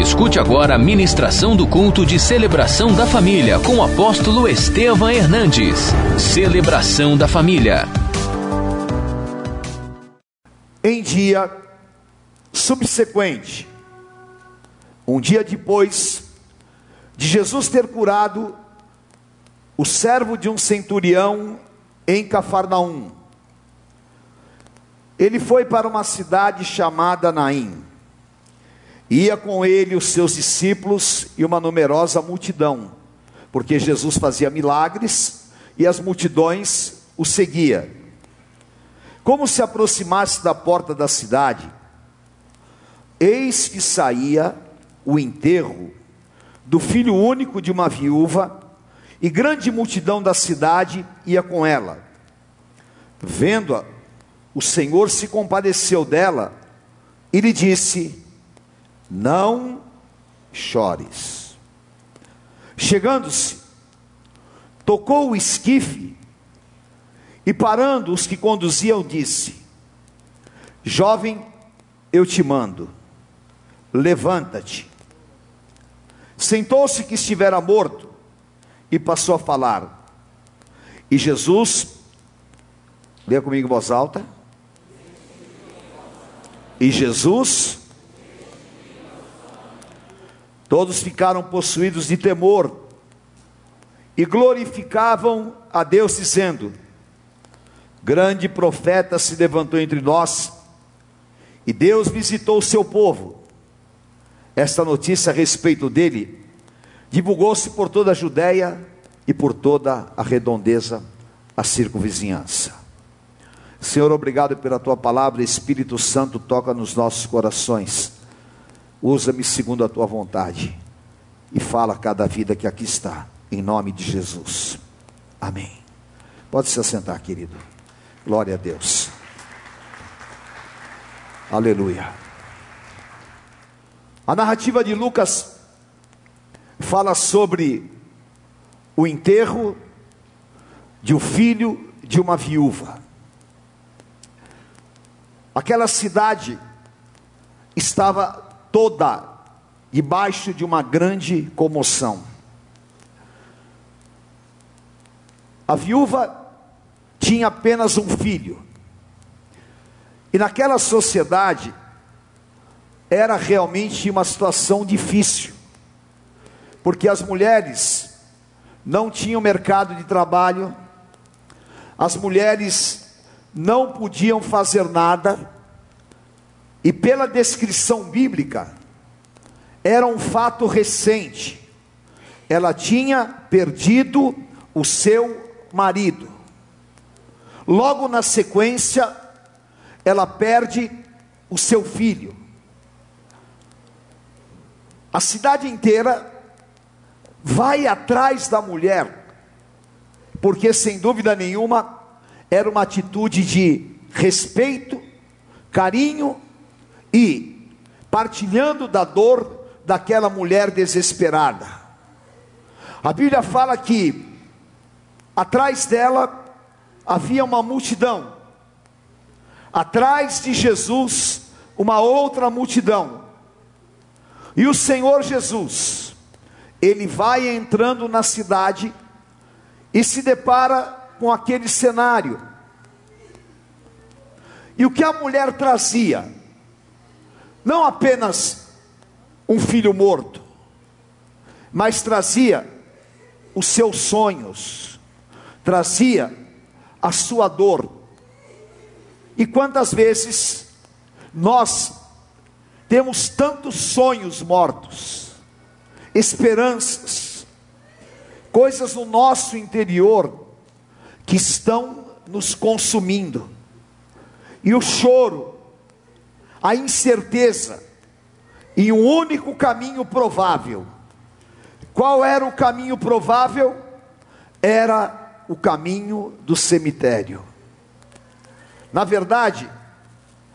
Escute agora a ministração do culto de celebração da família com o apóstolo Estevam Hernandes. Celebração da família. Em dia subsequente, um dia depois de Jesus ter curado o servo de um centurião em Cafarnaum, ele foi para uma cidade chamada Naim. Ia com ele os seus discípulos e uma numerosa multidão, porque Jesus fazia milagres e as multidões o seguia. Como se aproximasse da porta da cidade, eis que saía o enterro do filho único de uma viúva, e grande multidão da cidade ia com ela. Vendo-a, o Senhor se compadeceu dela e lhe disse: Não chores. Chegando-se, tocou o esquife e parando os que conduziam, disse: Jovem, eu te mando, levanta-te. Sentou-se que estivera morto e passou a falar. E Jesus, leia comigo em voz alta. E Jesus, todos ficaram possuídos de temor e glorificavam a Deus, dizendo: Grande profeta se levantou entre nós, e Deus visitou o seu povo esta notícia a respeito dele divulgou-se por toda a Judéia e por toda a redondeza, a circunvizinhança. Senhor, obrigado pela tua palavra, Espírito Santo, toca nos nossos corações. Usa-me segundo a tua vontade e fala a cada vida que aqui está, em nome de Jesus. Amém. Pode se assentar, querido. Glória a Deus. Aleluia. A narrativa de Lucas fala sobre o enterro de um filho de uma viúva. Aquela cidade estava toda debaixo de uma grande comoção. A viúva tinha apenas um filho. E naquela sociedade, era realmente uma situação difícil, porque as mulheres não tinham mercado de trabalho, as mulheres não podiam fazer nada, e pela descrição bíblica, era um fato recente, ela tinha perdido o seu marido, logo na sequência, ela perde o seu filho. A cidade inteira vai atrás da mulher, porque sem dúvida nenhuma era uma atitude de respeito, carinho e partilhando da dor daquela mulher desesperada. A Bíblia fala que atrás dela havia uma multidão, atrás de Jesus, uma outra multidão e o Senhor Jesus, ele vai entrando na cidade e se depara com aquele cenário. E o que a mulher trazia? Não apenas um filho morto, mas trazia os seus sonhos, trazia a sua dor. E quantas vezes nós temos tantos sonhos mortos, esperanças, coisas no nosso interior que estão nos consumindo. E o choro, a incerteza, e um único caminho provável. Qual era o caminho provável? Era o caminho do cemitério. Na verdade,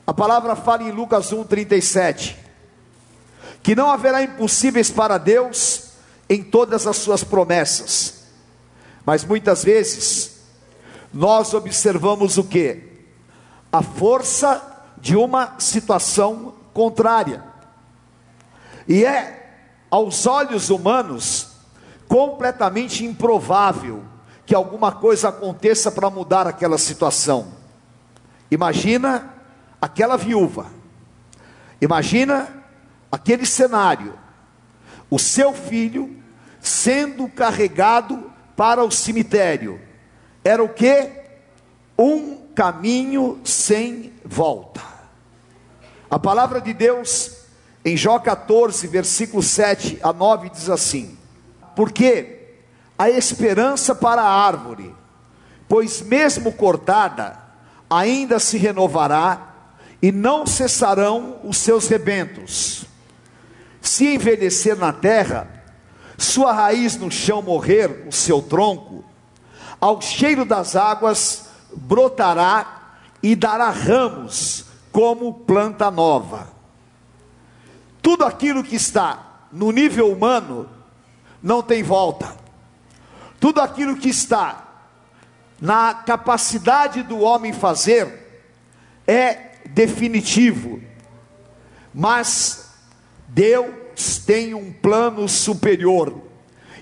a palavra fala em Lucas 1:37 que não haverá impossíveis para Deus em todas as suas promessas. Mas muitas vezes nós observamos o que? A força de uma situação contrária. E é, aos olhos humanos, completamente improvável que alguma coisa aconteça para mudar aquela situação. Imagina aquela viúva, imagina aquele cenário, o seu filho sendo carregado para o cemitério. Era o que? Um caminho sem volta. A palavra de Deus em Jó 14, versículo 7 a 9 diz assim: Porque a esperança para a árvore, pois mesmo cortada, ainda se renovará e não cessarão os seus rebentos. Se envelhecer na terra, sua raiz no chão morrer, o seu tronco, ao cheiro das águas brotará e dará ramos como planta nova. Tudo aquilo que está no nível humano não tem volta. Tudo aquilo que está na capacidade do homem fazer é definitivo. Mas Deus tem um plano superior.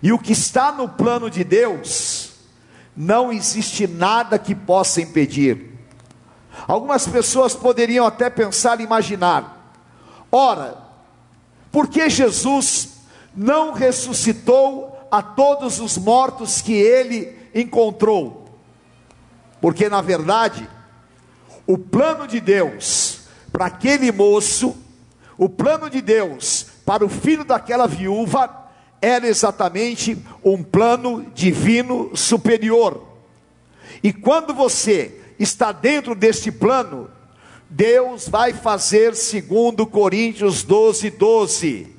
E o que está no plano de Deus, não existe nada que possa impedir. Algumas pessoas poderiam até pensar e imaginar: ora, por que Jesus não ressuscitou a todos os mortos que ele encontrou? Porque na verdade, o plano de Deus para aquele moço, o plano de Deus para o filho daquela viúva, era exatamente um plano divino superior. E quando você está dentro deste plano, Deus vai fazer segundo Coríntios 12, 12.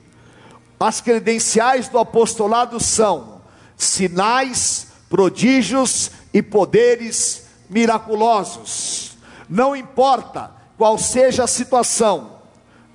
As credenciais do apostolado são sinais, prodígios e poderes miraculosos. Não importa qual seja a situação,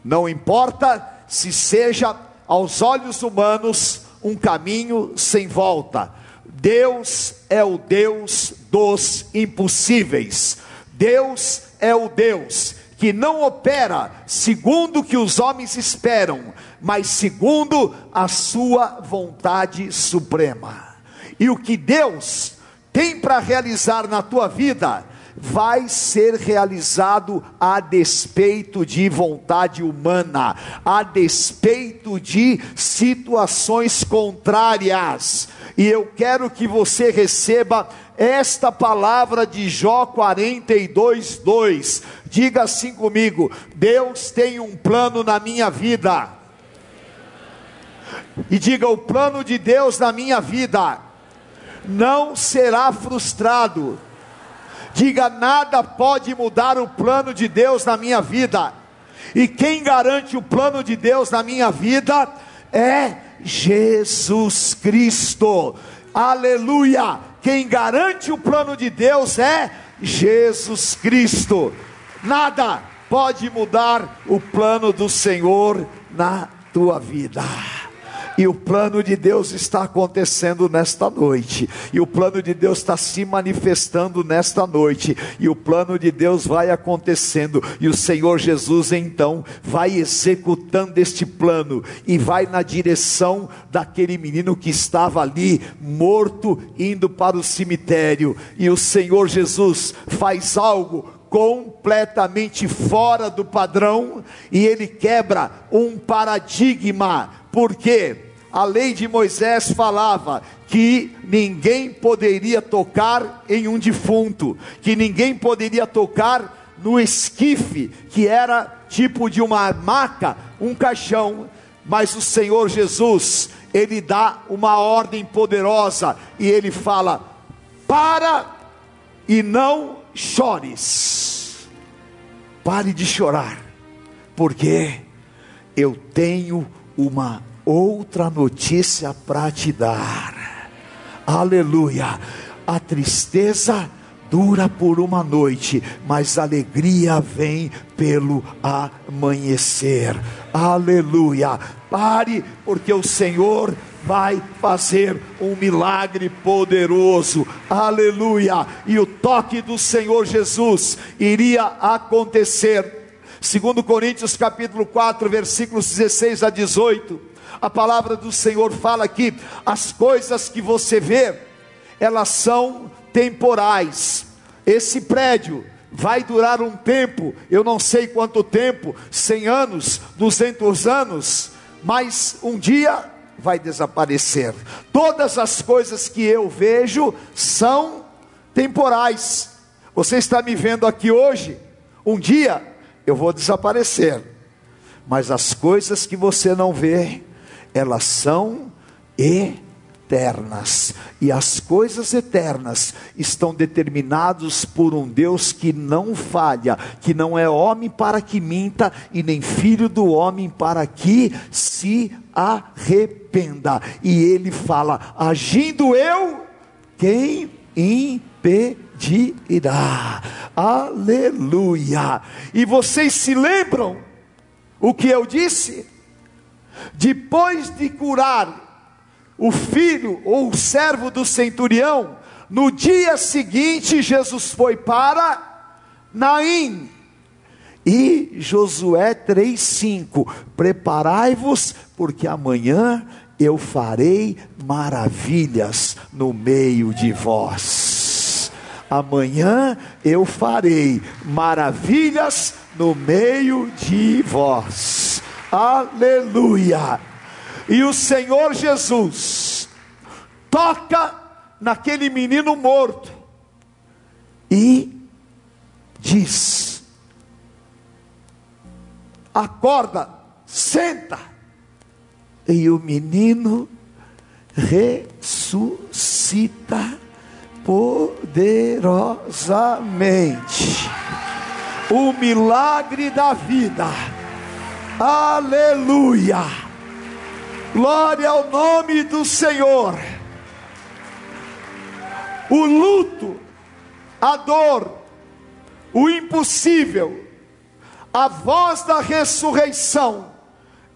não importa se seja aos olhos humanos, um caminho sem volta. Deus é o Deus dos impossíveis. Deus é o Deus que não opera segundo o que os homens esperam, mas segundo a sua vontade suprema. E o que Deus tem para realizar na tua vida, vai ser realizado a despeito de vontade humana, a despeito de situações contrárias. E eu quero que você receba esta palavra de Jó 42, 2. Diga assim comigo: Deus tem um plano na minha vida. E diga: o plano de Deus na minha vida não será frustrado Diga: nada pode mudar o plano de Deus na minha vida. E quem garante o plano de Deus na minha vida é Jesus Cristo. Aleluia! Quem garante o plano de Deus é Jesus Cristo. Nada pode mudar o plano do Senhor na tua vida. E o plano de Deus está acontecendo nesta noite. E o plano de Deus está se manifestando nesta noite. E o plano de Deus vai acontecendo. E o Senhor Jesus então vai executando este plano e vai na direção daquele menino que estava ali morto indo para o cemitério. E o Senhor Jesus faz algo completamente fora do padrão e ele quebra um paradigma. Por quê? A lei de Moisés falava que ninguém poderia tocar em um defunto, que ninguém poderia tocar no esquife, que era tipo de uma maca, um caixão, mas o Senhor Jesus, ele dá uma ordem poderosa e ele fala: para e não chores, pare de chorar, porque eu tenho uma outra notícia para te dar. Aleluia. A tristeza dura por uma noite, mas a alegria vem pelo amanhecer. Aleluia. Pare, porque o Senhor vai fazer um milagre poderoso. Aleluia. E o toque do Senhor Jesus iria acontecer Segundo Coríntios capítulo 4, versículos 16 a 18, a palavra do Senhor fala que as coisas que você vê, elas são temporais. Esse prédio vai durar um tempo, eu não sei quanto tempo, 100 anos, 200 anos, mas um dia vai desaparecer. Todas as coisas que eu vejo são temporais. Você está me vendo aqui hoje, um dia eu vou desaparecer. Mas as coisas que você não vê, elas são eternas. E as coisas eternas estão determinadas por um Deus que não falha, que não é homem para que minta e nem filho do homem para que se arrependa. E ele fala: agindo eu, quem impedirá? Aleluia! E vocês se lembram o que eu disse? Depois de curar o filho ou o servo do centurião, no dia seguinte Jesus foi para Naim. E Josué 3:5, preparai-vos, porque amanhã eu farei maravilhas no meio de vós. Amanhã eu farei maravilhas no meio de vós. Aleluia! E o Senhor Jesus toca naquele menino morto e diz: Acorda, senta. E o menino ressuscita poderosamente. O milagre da vida. Aleluia Glória ao nome do Senhor. O luto, a dor, o impossível, a voz da ressurreição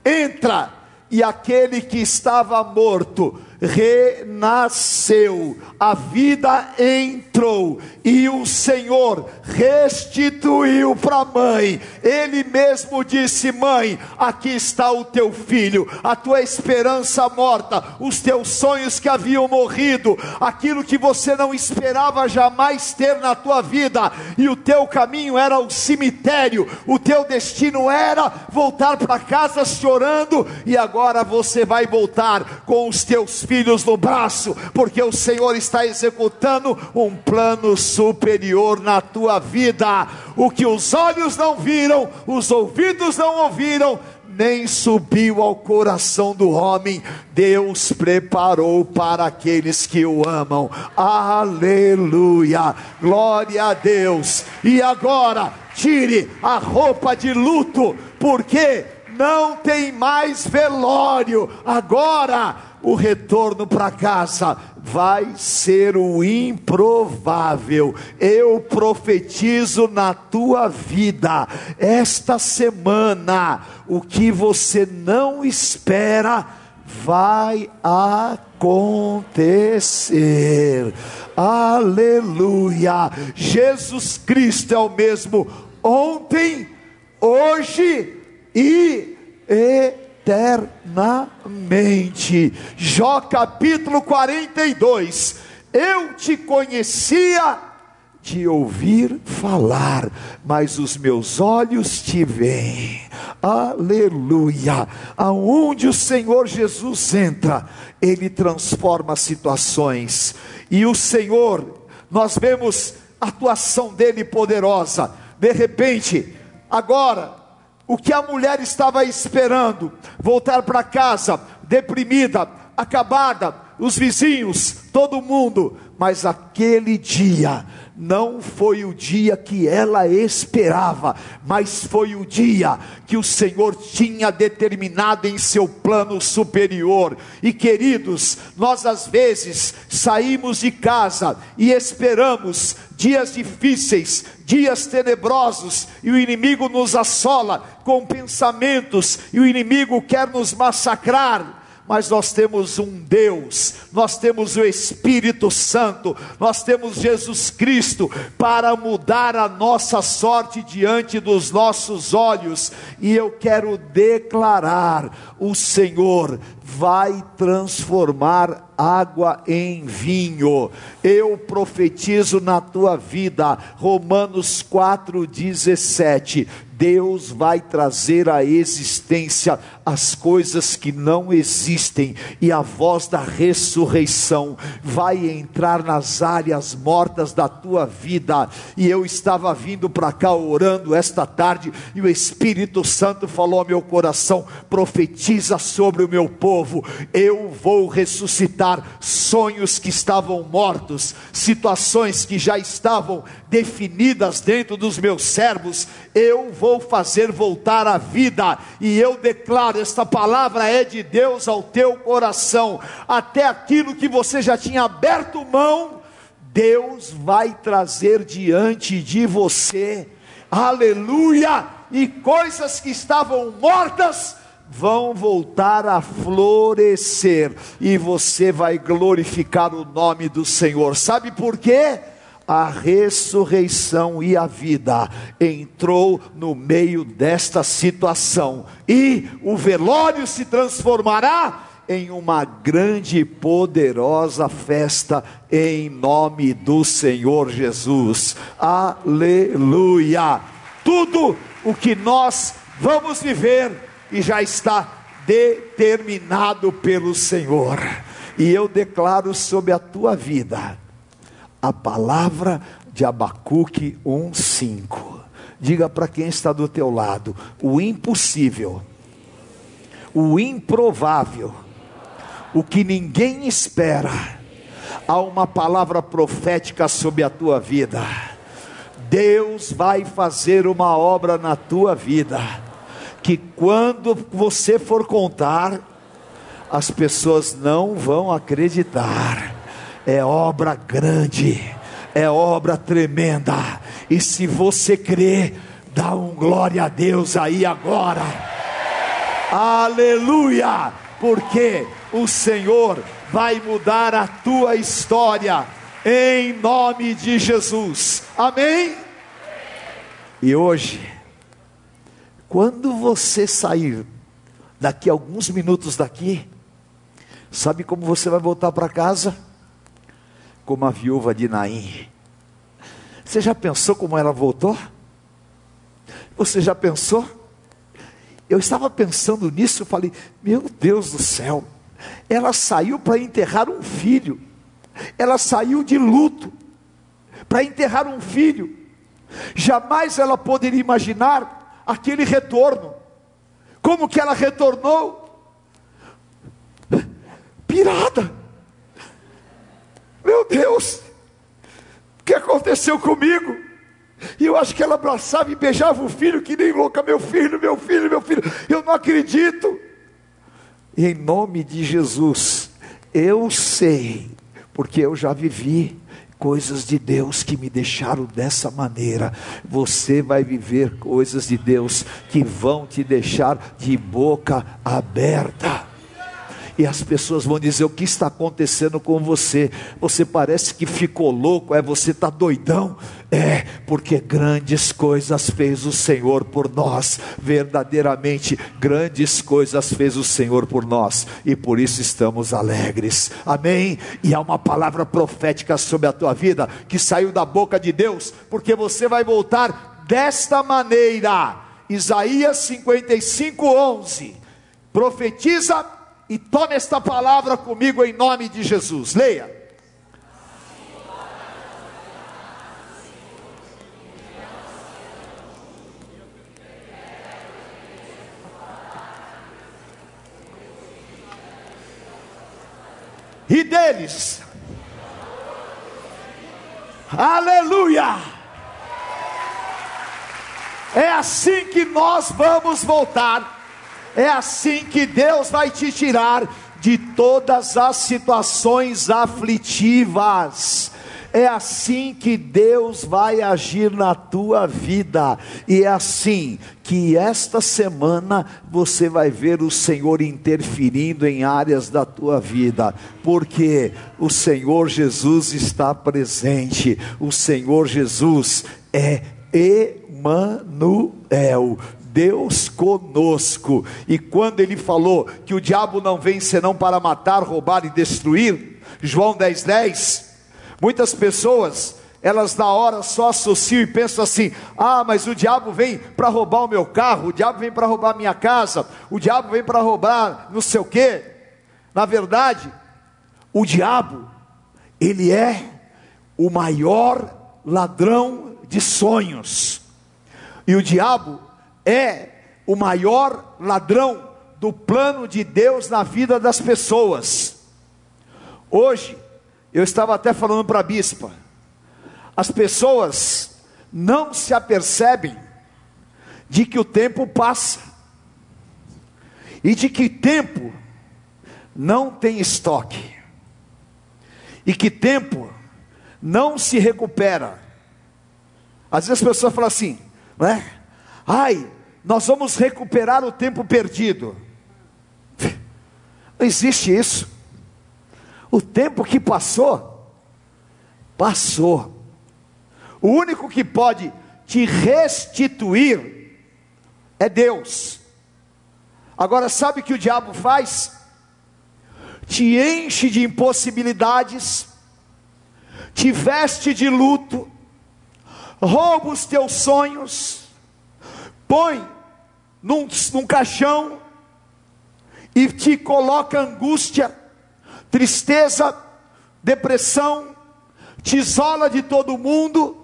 entra e aquele que estava morto renasceu, a vida entrou e o Senhor restituiu para a mãe. Ele mesmo disse: Mãe, aqui está o teu filho, a tua esperança morta, os teus sonhos que haviam morrido, aquilo que você não esperava jamais ter na tua vida, e o teu caminho era o cemitério, o teu destino era voltar para casa chorando, e agora você vai voltar com os teus filhos filhos no braço, porque o Senhor está executando um plano superior na tua vida. O que os olhos não viram, os ouvidos não ouviram, nem subiu ao coração do homem, Deus preparou para aqueles que o amam. Aleluia! Glória a Deus! E agora, tire a roupa de luto, porque não tem mais velório. Agora, o retorno para casa vai ser o improvável. Eu profetizo na tua vida, esta semana, o que você não espera vai acontecer. Aleluia! Jesus Cristo é o mesmo ontem, hoje e eternamente. Jó capítulo 42. Eu te conhecia de ouvir falar, mas os meus olhos te veem. Aleluia! Aonde o Senhor Jesus entra, ele transforma situações. E o Senhor, nós vemos a atuação dele poderosa. De repente, agora o que a mulher estava esperando, voltar para casa, deprimida, acabada, os vizinhos, todo mundo, mas aquele dia não foi o dia que ela esperava, mas foi o dia que o Senhor tinha determinado em seu plano superior. E queridos, nós às vezes saímos de casa e esperamos dias difíceis, dias tenebrosos, e o inimigo nos assola com pensamentos, e o inimigo quer nos massacrar. Mas nós temos um Deus, nós temos o Espírito Santo, nós temos Jesus Cristo para mudar a nossa sorte diante dos nossos olhos, e eu quero declarar: o Senhor vai transformar água em vinho. Eu profetizo na tua vida, Romanos 4,17. Deus vai trazer à existência as coisas que não existem, e a voz da ressurreição vai entrar nas áreas mortas da tua vida. E eu estava vindo para cá orando esta tarde, e o Espírito Santo falou ao meu coração: profetiza sobre o meu povo, eu vou ressuscitar sonhos que estavam mortos, situações que já estavam definidas dentro dos meus servos, eu vou fazer voltar a vida, e eu declaro: esta palavra é de Deus ao teu coração, até aquilo que você já tinha aberto mão, Deus vai trazer diante de você, aleluia, e coisas que estavam mortas, vão voltar a florescer e você vai glorificar o nome do Senhor. Sabe por quê? A ressurreição e a vida entrou no meio desta situação e o velório se transformará em uma grande e poderosa festa em nome do Senhor Jesus. Aleluia! Tudo o que nós vamos viver e já está determinado pelo Senhor. E eu declaro sobre a tua vida a palavra de Abacuque 1:5. Diga para quem está do teu lado, o impossível, o improvável, o que ninguém espera. Há uma palavra profética sobre a tua vida. Deus vai fazer uma obra na tua vida que quando você for contar, as pessoas não vão acreditar. É obra grande, é obra tremenda. E se você crê, dá um glória a Deus aí agora. Aleluia! Porque o Senhor vai mudar a tua história em nome de Jesus. Amém? E hoje quando você sair daqui a alguns minutos daqui, sabe como você vai voltar para casa? Como a viúva de Naim. Você já pensou como ela voltou? Você já pensou? Eu estava pensando nisso, eu falei, meu Deus do céu, ela saiu para enterrar um filho, ela saiu de luto para enterrar um filho, jamais ela poderia imaginar aquele retorno. Como que ela retornou? Pirada. Meu Deus, o que aconteceu comigo? E eu acho que ela abraçava e beijava o filho, que nem louca, meu filho, meu filho, meu filho. Eu não acredito. E em nome de Jesus, eu sei, porque eu já vivi coisas de Deus que me deixaram dessa maneira. Você vai viver coisas de Deus que vão te deixar de boca aberta e as pessoas vão dizer: O que está acontecendo com você? Você parece que ficou louco, é você está doidão? É, porque grandes coisas fez o Senhor por nós, verdadeiramente grandes coisas fez o Senhor por nós, e por isso estamos alegres, amém? E há uma palavra profética sobre a tua vida que saiu da boca de Deus, porque você vai voltar desta maneira, Isaías 55, 11, profetiza e tome esta palavra comigo em nome de Jesus. Leia. E deles, aleluia. É assim que nós vamos voltar é assim que Deus vai te tirar de todas as situações aflitivas. É assim que Deus vai agir na tua vida, e é assim que esta semana você vai ver o Senhor interferindo em áreas da tua vida, porque o Senhor Jesus está presente, o Senhor Jesus é Emanuel, Deus conosco. E quando ele falou que o diabo não vem senão para matar, roubar e destruir, João 10:10, 10, muitas pessoas elas na hora só associam e pensam assim: ah, mas o diabo vem para roubar o meu carro, o diabo vem para roubar a minha casa, o diabo vem para roubar não sei o quê. Na verdade, o diabo, ele é o maior ladrão de sonhos, e o diabo é o maior ladrão do plano de Deus na vida das pessoas. Hoje, eu estava até falando para a bispa, as pessoas não se apercebem de que o tempo passa e de que tempo não tem estoque e que tempo não se recupera. Às vezes as pessoas falam assim, não é? Ai, nós vamos recuperar o tempo perdido. Não existe isso. O tempo que passou, passou. O único que pode te restituir é Deus. Agora, sabe o que o diabo faz? Te enche de impossibilidades, te veste de luto, rouba os teus sonhos, põe num, num caixão e te coloca angústia, tristeza, depressão, te isola de todo mundo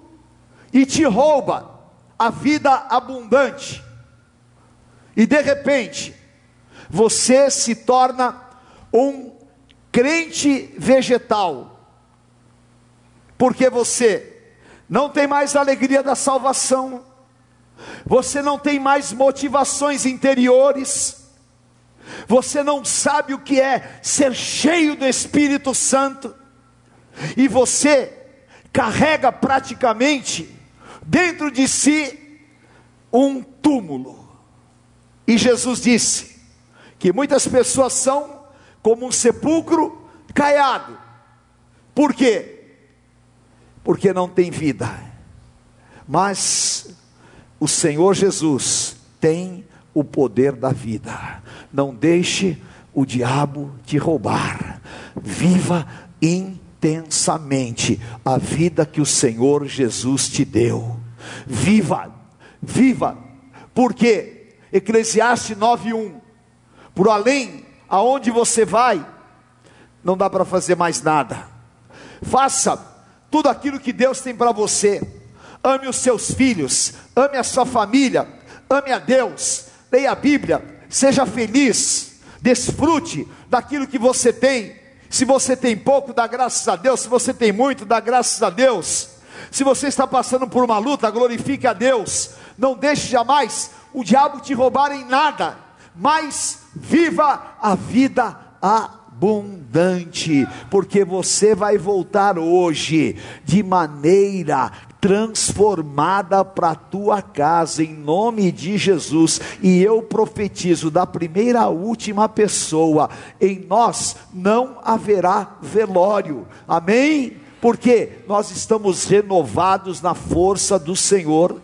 e te rouba a vida abundante. E de repente, você se torna um crente vegetal, porque você não tem mais a alegria da salvação, você não tem mais motivações interiores, você não sabe o que é ser cheio do Espírito Santo, e você carrega praticamente dentro de si um túmulo. E Jesus disse que muitas pessoas são como um sepulcro caiado. Por quê? Porque não tem vida. Mas o Senhor Jesus tem o poder da vida. Não deixe o diabo te roubar. Viva intensamente a vida que o Senhor Jesus te deu. Viva, viva, porque Eclesiastes 9:1 Por além aonde você vai, não dá para fazer mais nada. Faça tudo aquilo que Deus tem para você ame os seus filhos, ame a sua família, ame a Deus, leia a Bíblia, seja feliz, desfrute daquilo que você tem. Se você tem pouco, dá graças a Deus, se você tem muito, dá graças a Deus. Se você está passando por uma luta, glorifique a Deus. Não deixe jamais o diabo te roubar em nada, mas viva a vida abundante, porque você vai voltar hoje de maneira transformada para a tua casa, em nome de Jesus. E eu profetizo da primeira à última pessoa: em nós não haverá velório, amém? Porque nós estamos renovados na força do Senhor.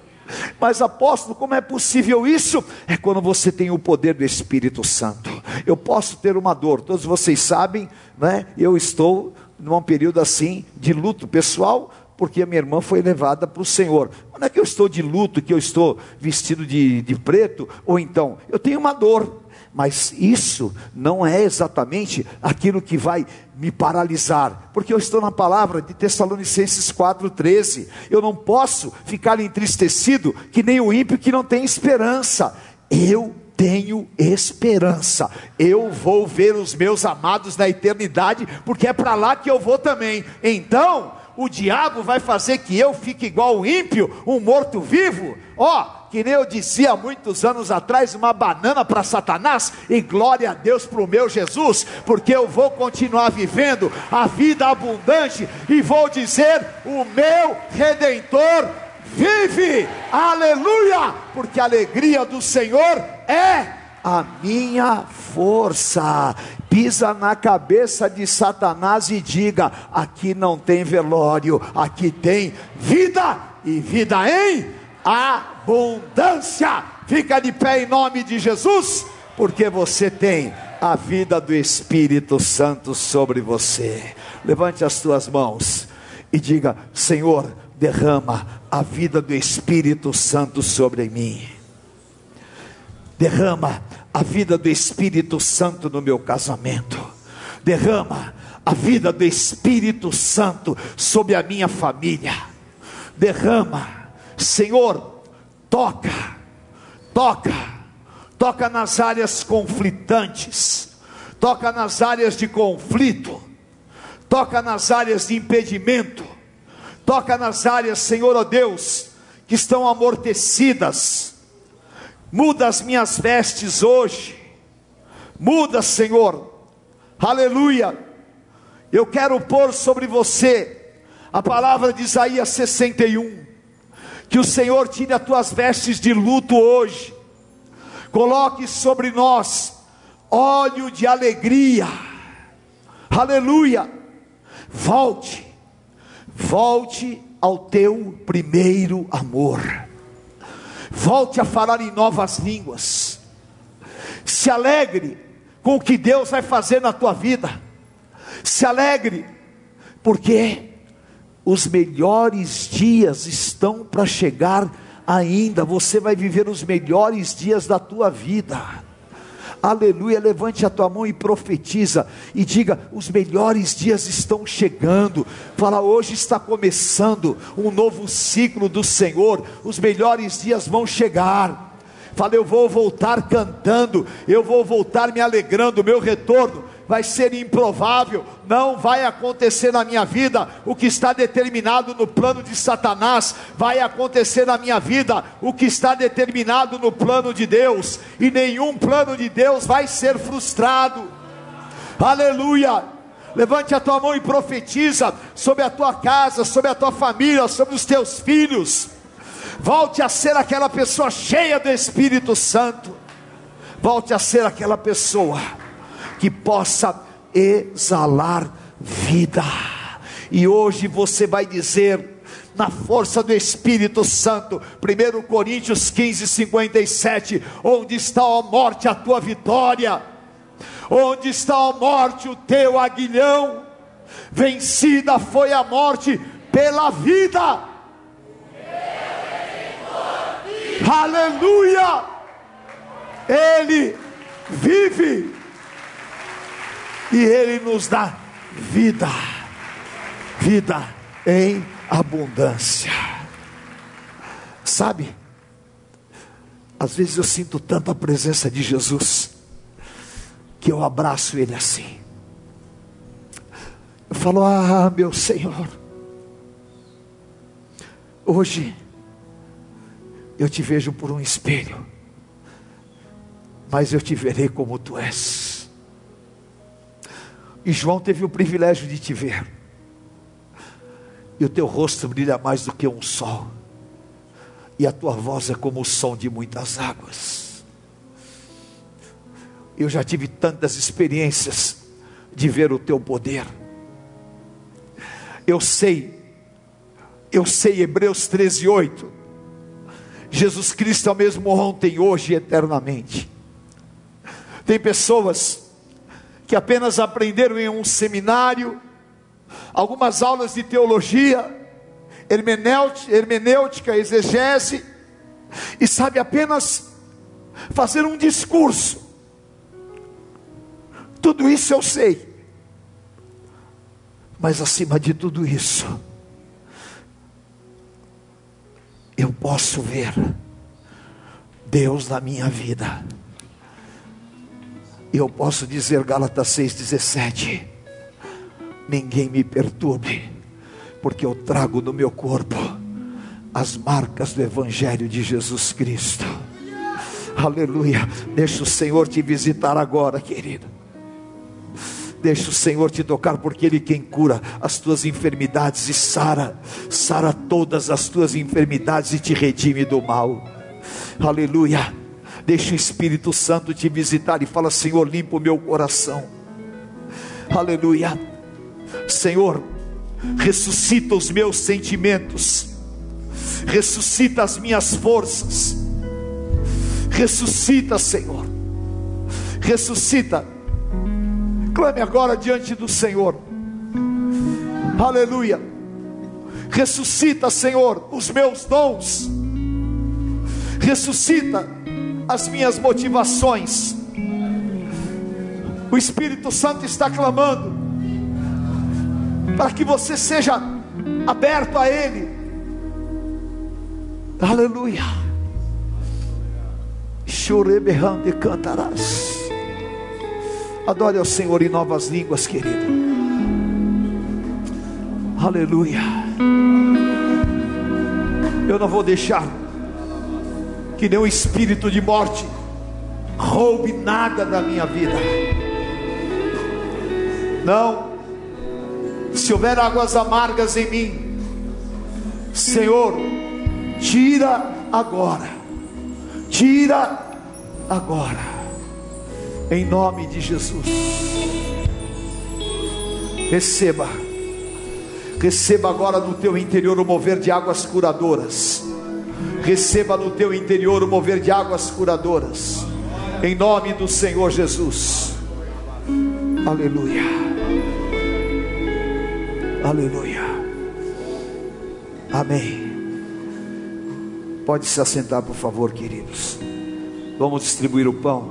Mas apóstolo, como é possível isso? É quando você tem o poder do Espírito Santo. Eu posso ter uma dor, todos vocês sabem, né? Eu estou num período assim de luto pessoal, porque a minha irmã foi levada para o Senhor. Não é que eu estou de luto, que eu estou vestido de, de preto, ou então, eu tenho uma dor, mas isso não é exatamente aquilo que vai me paralisar, porque eu estou na palavra de Tessalonicenses 4,13. Eu não posso ficar entristecido que nem o ímpio que não tem esperança. Eu tenho esperança. Eu vou ver os meus amados na eternidade, porque é para lá que eu vou também. Então, o diabo vai fazer que eu fique igual o ímpio, um morto-vivo? Ó, que nem eu dizia muitos anos atrás, uma banana para Satanás e glória a Deus para o meu Jesus, porque eu vou continuar vivendo a vida abundante e vou dizer: o meu redentor vive, aleluia, porque a alegria do Senhor é a minha força. Pisa na cabeça de Satanás e diga: aqui não tem velório, aqui tem vida e vida em abundância. Fica de pé em nome de Jesus, porque você tem a vida do Espírito Santo sobre você. Levante as tuas mãos e diga: Senhor, derrama a vida do Espírito Santo sobre mim. Derrama a vida do Espírito Santo no meu casamento, derrama a vida do Espírito Santo sobre a minha família, derrama, Senhor, toca, toca, toca nas áreas conflitantes, toca nas áreas de conflito, toca nas áreas de impedimento, toca nas áreas, Senhor, ó oh Deus, que estão amortecidas, Muda as minhas vestes hoje. Muda, Senhor. Aleluia. Eu quero pôr sobre você a palavra de Isaías 61. Que o Senhor tire as tuas vestes de luto hoje. Coloque sobre nós óleo de alegria. Aleluia. Volte. Volte ao teu primeiro amor. Volte a falar em novas línguas, se alegre com o que Deus vai fazer na tua vida, se alegre, porque os melhores dias estão para chegar ainda, você vai viver os melhores dias da tua vida aleluia. Levante a tua mão e profetiza e diga: os melhores dias estão chegando. Fala, hoje está começando um novo ciclo do Senhor, os melhores dias vão chegar. Fala, eu vou voltar cantando, eu vou voltar me alegrando, meu retorno vai ser improvável, não vai acontecer na minha vida o que está determinado no plano de Satanás, vai acontecer na minha vida o que está determinado no plano de Deus, e nenhum plano de Deus vai ser frustrado. Aleluia! Levante a tua mão e profetiza sobre a tua casa, sobre a tua família, sobre os teus filhos. Volte a ser aquela pessoa cheia do Espírito Santo. Volte a ser aquela pessoa que possa exalar vida. E hoje você vai dizer, na força do Espírito Santo, 1 Coríntios 15, 57, onde está a morte, a tua vitória, onde está a morte, o teu aguilhão, vencida foi a morte pela vida. Aleluia! Ele vive e Ele nos dá vida, vida em abundância. Sabe, às vezes eu sinto tanta presença de Jesus, que eu abraço Ele assim. Eu falo, ah, meu Senhor, hoje eu te vejo por um espelho, mas eu te verei como tu és. E João teve o privilégio de te ver. E o teu rosto brilha mais do que um sol. E a tua voz é como o som de muitas águas. Eu já tive tantas experiências de ver o teu poder. Eu sei, eu sei, Hebreus 13, 8. Jesus Cristo é o mesmo ontem, hoje e eternamente. Tem pessoas que apenas aprenderam em um seminário, algumas aulas de teologia, hermenêutica, exegese, e sabe apenas fazer um discurso. Tudo isso eu sei, mas acima de tudo isso, eu posso ver Deus na minha vida. E eu posso dizer, Gálatas 6,17: Ninguém me perturbe, porque eu trago no meu corpo as marcas do Evangelho de Jesus Cristo. Aleluia. Deixa o Senhor te visitar agora, querido. Deixa o Senhor te tocar, porque Ele quem cura as tuas enfermidades e sara, sara todas as tuas enfermidades e te redime do mal. Aleluia. Deixa o Espírito Santo te visitar e fala: Senhor, limpa o meu coração. Aleluia. Senhor, ressuscita os meus sentimentos, ressuscita as minhas forças, ressuscita, Senhor, ressuscita. Clame agora diante do Senhor, aleluia. Ressuscita, Senhor, os meus dons, ressuscita as minhas motivações. O Espírito Santo está clamando para que você seja aberto a Ele. Aleluia. Choreberrando e cantarás. Adore ao Senhor em novas línguas, querido. Aleluia. Eu não vou deixar que nenhum espírito de morte roube nada da minha vida. Não, se houver águas amargas em mim, Senhor, tira agora, tira agora, em nome de Jesus. Receba, receba agora no teu interior o mover de águas curadoras. Receba no teu interior o mover de águas curadoras, em nome do Senhor Jesus. Aleluia. Aleluia. Amém. Pode se assentar, por favor, queridos. Vamos distribuir o pão.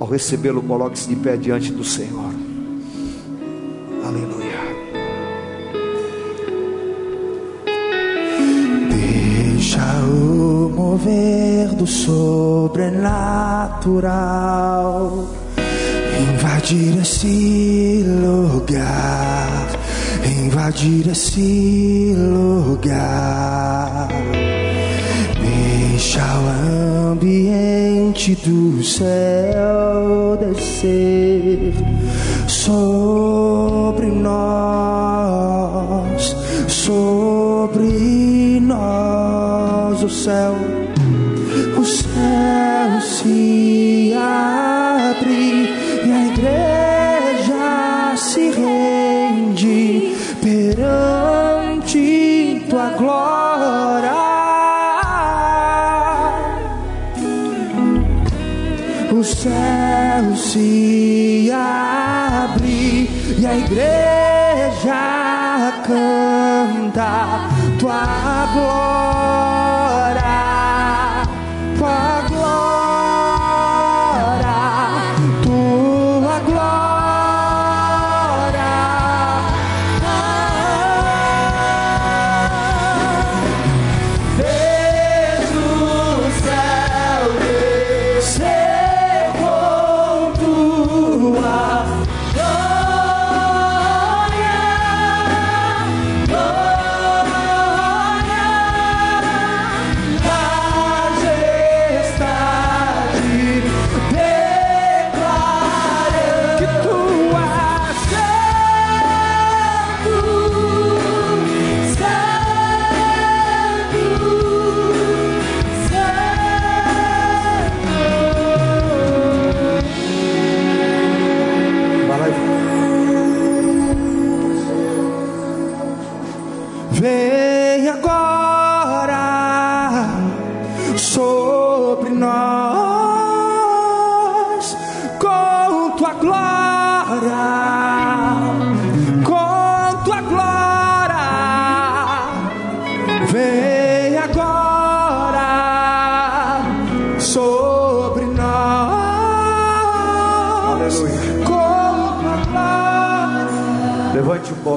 Ao recebê-lo, coloque-se de pé diante do Senhor. Aleluia. Mover do sobrenatural invadir esse lugar, invadir esse lugar. Deixa o ambiente do céu descer sobre nós, sobre o céu,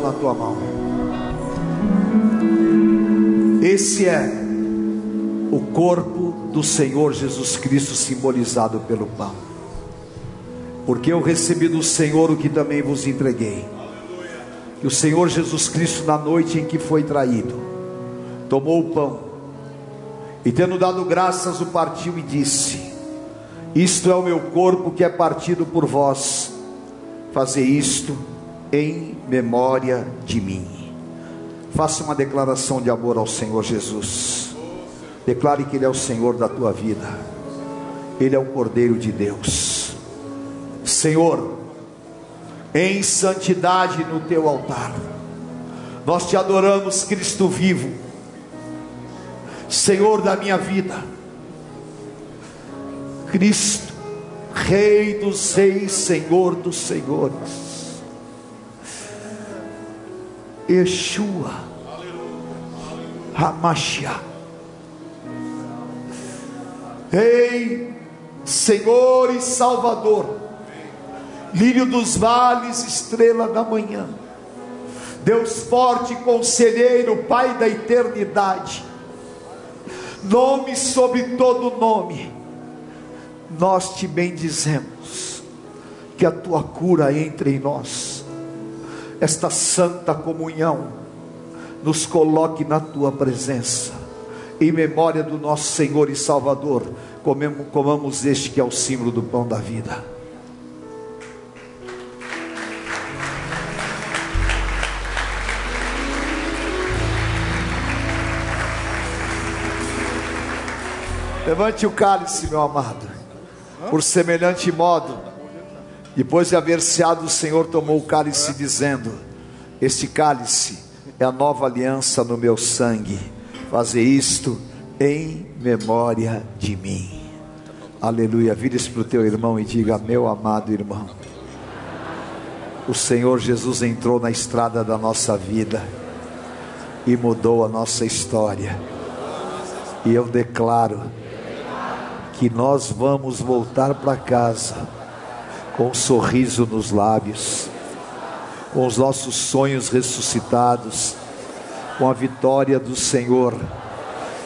na tua mão. Esse é o corpo do Senhor Jesus Cristo simbolizado pelo pão. Porque eu recebi do Senhor o que também vos entreguei. Que o Senhor Jesus Cristo, na noite em que foi traído, tomou o pão e, tendo dado graças, o partiu e disse: Isto é o meu corpo que é partido por vós, fazer isto em memória de mim. Faça uma declaração de amor ao Senhor Jesus. Declare que Ele é o Senhor da tua vida. Ele é o Cordeiro de Deus. Senhor, em santidade no teu altar, nós te adoramos, Cristo vivo, Senhor da minha vida, Cristo, Rei dos Reis, Senhor dos Senhores. Yeshua, Hamashia. Ei, Senhor e Salvador, lírio dos vales, estrela da manhã, Deus forte, conselheiro, Pai da eternidade, nome sobre todo nome, nós te bendizemos, que a tua cura entre em nós esta santa comunhão, nos coloque na tua presença, em memória do nosso Senhor e Salvador, comemos, comamos este que é o símbolo do pão da vida. Levante o cálice, meu amado, por semelhante modo depois de haver ceado, o Senhor tomou o cálice, dizendo: Este cálice é a nova aliança no meu sangue. Fazer isto em memória de mim. Aleluia. Vire-se para o teu irmão e diga: Meu amado irmão, o Senhor Jesus entrou na estrada da nossa vida e mudou a nossa história. E eu declaro que nós vamos voltar para casa com um sorriso nos lábios, com os nossos sonhos ressuscitados, com a vitória do Senhor,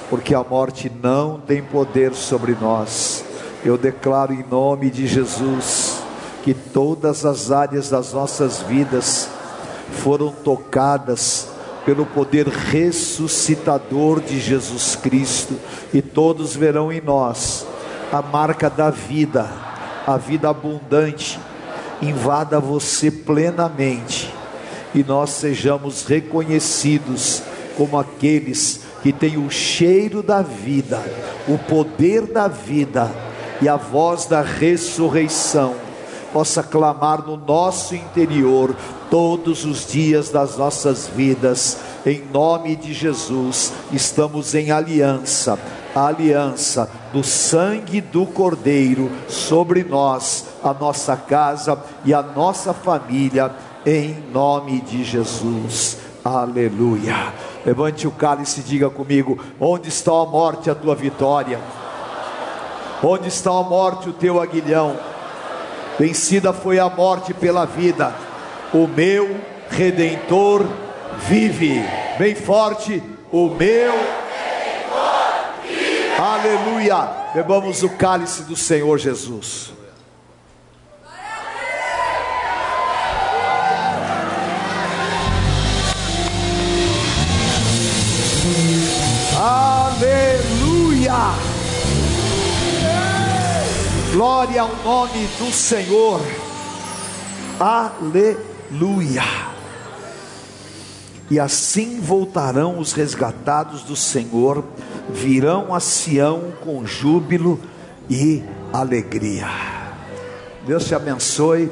porque a morte não tem poder sobre nós. Eu declaro em nome de Jesus que todas as áreas das nossas vidas foram tocadas pelo poder ressuscitador de Jesus Cristo, e todos verão em nós a marca da vida a vida abundante. Invada você plenamente. E nós sejamos reconhecidos como aqueles que têm o cheiro da vida, o poder da vida e a voz da ressurreição. Possa clamar no nosso interior todos os dias das nossas vidas. Em nome de Jesus, estamos em aliança a aliança do sangue do Cordeiro sobre nós, a nossa casa e a nossa família, em nome de Jesus. Aleluia. Levante o cálice e diga comigo: onde está a morte, a tua vitória? Onde está a morte, o teu aguilhão? Vencida foi a morte pela vida, o meu redentor vive. Bem forte, o meu Aleluia. Bebamos o cálice do Senhor Jesus. Aleluia. Glória ao nome do Senhor. Aleluia. E assim voltarão os resgatados do Senhor virão a Sião com júbilo e alegria. Deus te abençoe.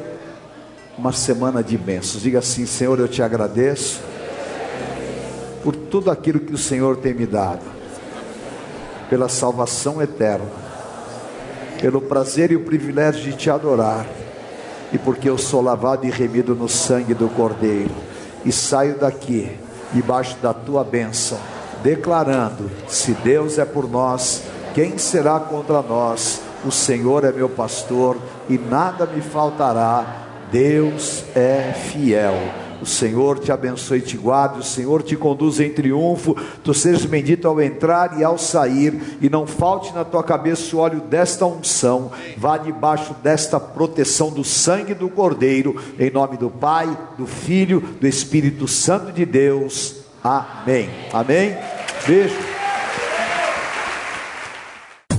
Uma semana de bênçãos. Diga assim: Senhor, eu te agradeço por tudo aquilo que o Senhor tem me dado, pela salvação eterna, pelo prazer e o privilégio de te adorar, e porque eu sou lavado e remido no sangue do Cordeiro, e saio daqui debaixo da tua bênção declarando: se Deus é por nós, quem será contra nós? O Senhor é meu pastor e nada me faltará. Deus é fiel. O Senhor te abençoe e te guarde, o Senhor te conduz em triunfo, tu sejas bendito ao entrar e ao sair, e não falte na tua cabeça o óleo desta unção, vá debaixo desta proteção do sangue do Cordeiro, em nome do Pai, do Filho, do Espírito Santo de Deus. Amém. Amém. Beijo.